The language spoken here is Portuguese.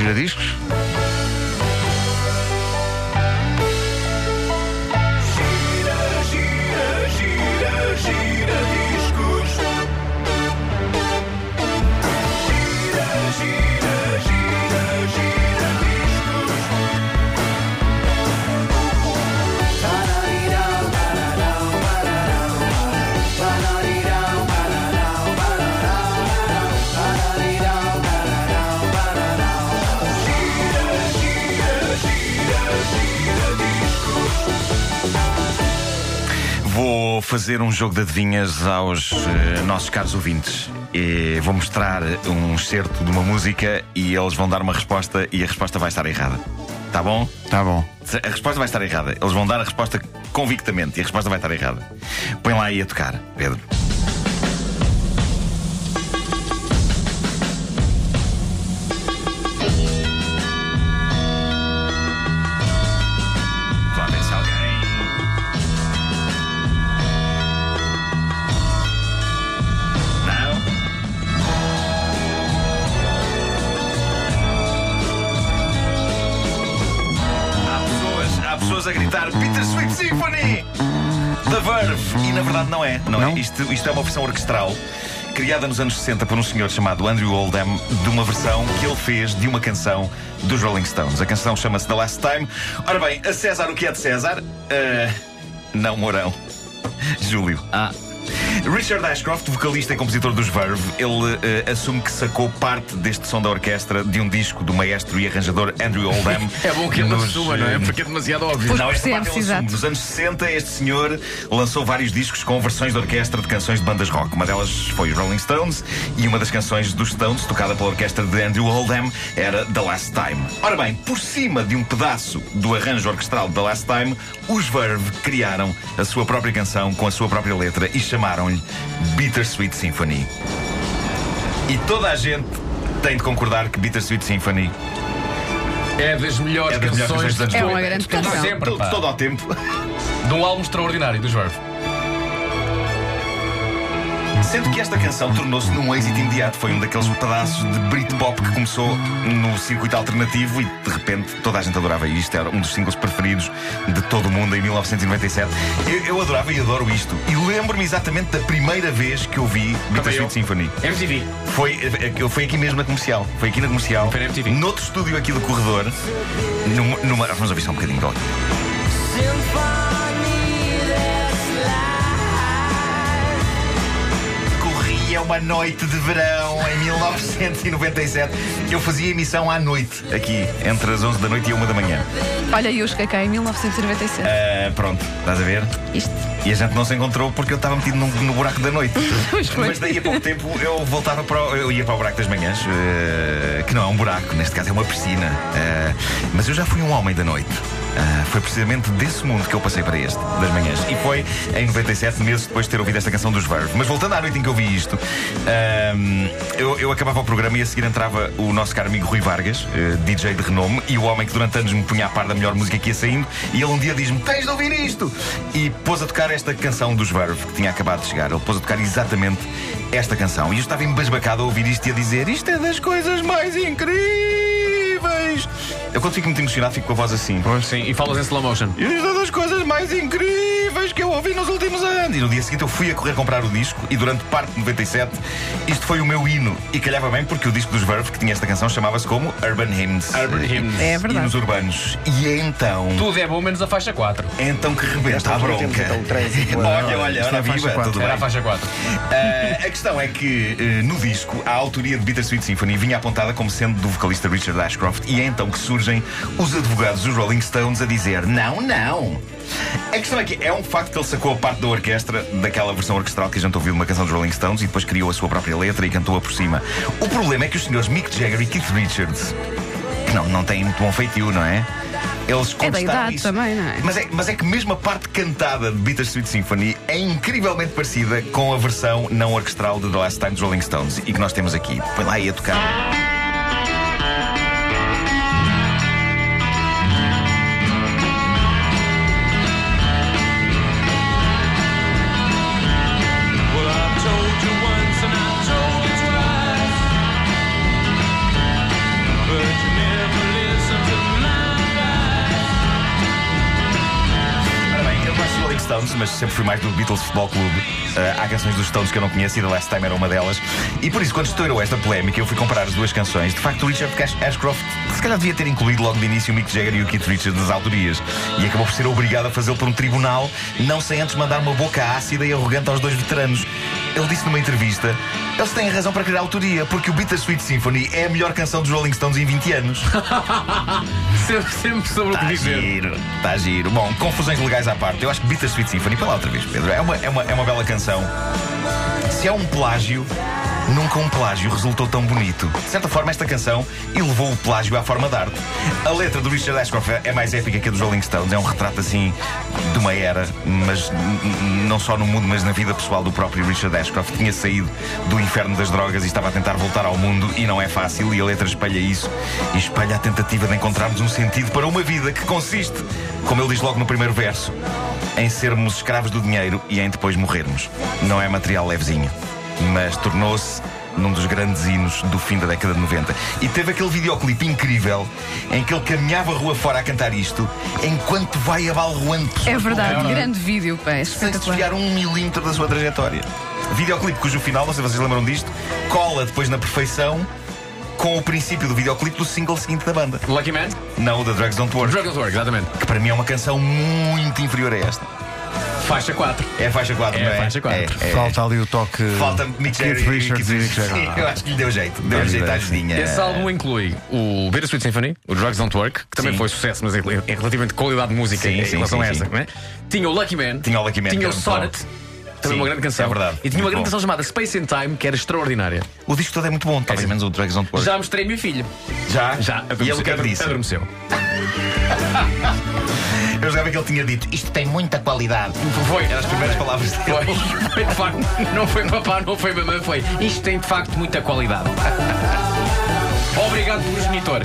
giradiscos. Gira, gira, gira, gira discos. Fazer um jogo de adivinhas aos eh, nossos caros ouvintes. E vou mostrar um excerto de uma música e eles vão dar uma resposta e a resposta vai estar errada. Tá bom? Tá bom. A resposta vai estar errada. Eles vão dar a resposta convictamente e a resposta vai estar errada. Põe lá aí a tocar, Pedro. Pessoas, a gritar Bittersweet Symphony da Verve. E na verdade não é. Não, Não? é. Isto, isto é uma versão orquestral criada nos anos 60 por um senhor chamado Andrew Oldham, de uma versão que ele fez de uma canção dos Rolling Stones. A canção chama-se The Last Time. Ora bem, a César o que é de César? Ah, não, Mourão. Júlio. Ah, Richard Ashcroft, vocalista e compositor dos Verve, ele eh, assume que sacou parte deste som da orquestra de um disco do maestro e arranjador Andrew Oldham. é bom que ele nos, assuma, não é? Porque é demasiado óbvio. não, esta parte ele assume. Nos anos 60, este senhor lançou vários discos com versões de orquestra de canções de bandas rock. Uma delas foi os Rolling Stones e uma das canções dos Stones, tocada pela orquestra de Andrew Oldham, era The Last Time. Ora bem, por cima de um pedaço do arranjo orquestral de The Last Time, os Verve criaram a sua própria canção com a sua própria letra e chamaram-lhe Bittersweet Symphony. E toda a gente tem de concordar que Bittersweet Symphony É das melhores É das melhores canções dos anos É uma 90. grande Todo canção. sempre, todo, todo ao tempo. De um álbum extraordinário dos Verve. Sendo que esta canção tornou-se num êxito imediato. Foi um daqueles pedaços de Britpop que começou no circuito alternativo e de repente toda a gente adorava isto. Era um dos singles preferidos de todo o mundo em 1997. Eu, eu adorava e adoro isto. E lembro-me exatamente da primeira vez que eu vi Bittersweet. Symphony. MTV. Foi, eh, foi aqui mesmo na comercial. Foi aqui na comercial. Foi na MTV. Noutro estúdio aqui do corredor. Numa, numa- vamos ouvir só um bocadinho. Dó. Corria uma noite de verão em 1997. Eu fazia emissão à noite, aqui, entre as 11 da noite e a 1 da manhã. Olha, cheguei cá em 1997. Ah, pronto, estás a ver? Isto. E a gente não se encontrou porque eu estava metido no, no buraco da noite. Mas daí a pouco tempo eu voltava para o, eu ia para o buraco das manhãs, eh, que não é um buraco, neste caso é uma piscina. Eh, mas eu já fui um homem da noite. Ah, foi precisamente desse mundo que eu passei para este, das manhãs. E foi em 97, meses depois de ter ouvido esta canção dos Verve. Mas voltando à noite em que eu vi isto, ahm, eu, eu acabava o programa e a seguir entrava o nosso caro amigo Rui Vargas, eh, DJ de renome, e o homem que durante anos me punha a par da melhor música que ia saindo. E ele um dia diz-me: Tens de ouvir isto! E pôs a tocar esta canção dos Verve, que tinha acabado de chegar. Ele pôs a tocar exatamente esta canção. E eu estava embasbacado a ouvir isto e a dizer: Isto é das coisas mais incríveis! Eu, quando fico muito emocionado, fico com a voz assim. Sim, e falas em slow motion. Isto é das coisas mais incríveis que eu ouvi nos últimos anos. E no dia seguinte eu fui a correr comprar o disco e durante parte de 97 isto foi o meu hino. E calhava bem porque o disco dos Verve, que tinha esta canção, chamava-se como Urban Hymns. Urban Hymns. É verdade. Hinos urbanos. E então. Tudo é bom menos a faixa 4. Então que rebenta a bronca. então, trânsito. olha, olha, é ora a faixa viva, quatro. tudo Era a bem. faixa 4. Ah, a questão é que eh, no disco a autoria de Bittersweet Symphony vinha apontada como sendo do vocalista Richard Ashcroft e é então que surgem os advogados dos Rolling Stones a dizer não, não. A questão é que é um facto que ele sacou a parte da orquestra daquela versão orquestral que a gente ouviu de uma canção dos Rolling Stones e depois criou a sua própria letra e cantou-a por cima. O problema é que os senhores Mick Jagger e Keith Richards, que não, não têm muito bom feitio, não é? Eles É da idade isso. também, não é? Mas é, mas é que mesmo a parte cantada de Bittersweet Symphony é incrivelmente parecida com a versão não orquestral de The Last Time dos Rolling Stones e que nós temos aqui. Põe lá aí a tocar. Mas sempre fui mais do Beatles Futebol Clube. Eh, há canções dos Stones que eu não conheço e The Last Time era uma delas. E por isso, quando estourou esta polémica, eu fui comparar as duas canções. De facto, o Richard Cash- Ashcroft se calhar devia ter incluído logo de início o Mick Jagger e o Keith Richards nas autorias. E acabou por ser obrigado a fazê-lo por um tribunal, não sem antes mandar uma boca ácida e arrogante aos dois veteranos. Ele disse numa entrevista: eles têm razão para querer autoria, porque o Bittersweet Symphony é a melhor canção dos Rolling Stones em 20 anos. Sempre, sempre sobre o que Está dizer. giro, está giro. Bom, confusões legais à parte, eu acho que Bittersweet Symphony, lá outra vez, Pedro, é uma, é uma, é uma bela canção. Se é um plágio, nunca um plágio resultou tão bonito. De certa forma, esta canção elevou o plágio à forma de arte. A letra do Richard Ashcroft é mais épica que a dos Rolling Stones. É um retrato assim de uma era, mas não só no mundo, mas na vida pessoal do próprio Richard Ashcroft. Tinha saído do inferno das drogas e estava a tentar voltar ao mundo, e não é fácil. E a letra espelha isso e espelha a tentativa de encontrarmos um sentido para uma vida que consiste, como ele diz logo no primeiro verso, em sermos escravos do dinheiro e em depois morrermos. Não é material levezinho, mas tornou-se num dos grandes hinos do fim da década de 90. E teve aquele videoclipe incrível em que ele caminhava a rua fora a cantar isto enquanto vai abalroando pessoas É verdade, pelo caminho, grande vídeo, pá, é Sem desviar um milímetro da sua trajetória. Videoclipe cujo final, não sei se vocês lembram disto, cola depois na perfeição com o princípio do videoclipe do single seguinte da banda. Lucky Man? Não, o The Drugs Don't Work. Drug Don't Work, exatamente. Que para mim é uma canção muito inferior a esta. Faixa 4. É a faixa 4, É não é? faixa quatro. É, é. Falta ali o toque. Falta Mick Jagger e Richards e. Sim, eu acho que lhe deu jeito. Deu jeito à ajudinha. Esse álbum inclui o Bittersweet Symphony, o Drugs Don't Work, que também Sim. foi sucesso, mas em em relativamente qualidade de música Sim, em sim, relação sim, a essa. é? Tinha o Lucky Man, Tinha o Lucky Man, que tinha era o Sonnet, também Sim, uma grande canção. é verdade. E tinha uma grande bom. canção chamada Space and Time, que era extraordinária. O disco todo é muito bom, talvez menos o Drugs Don't Work. Já mostrei minha filha. Já? Já. E ele o que é que disse? Adormeceu. Eu já vi que ele tinha dito: Isto tem muita qualidade. Foi. Eram as primeiras palavras dele. Foi. foi de facto, não foi papá, não foi mamãe, foi. Isto tem de facto muita qualidade. Obrigado pelo genitor.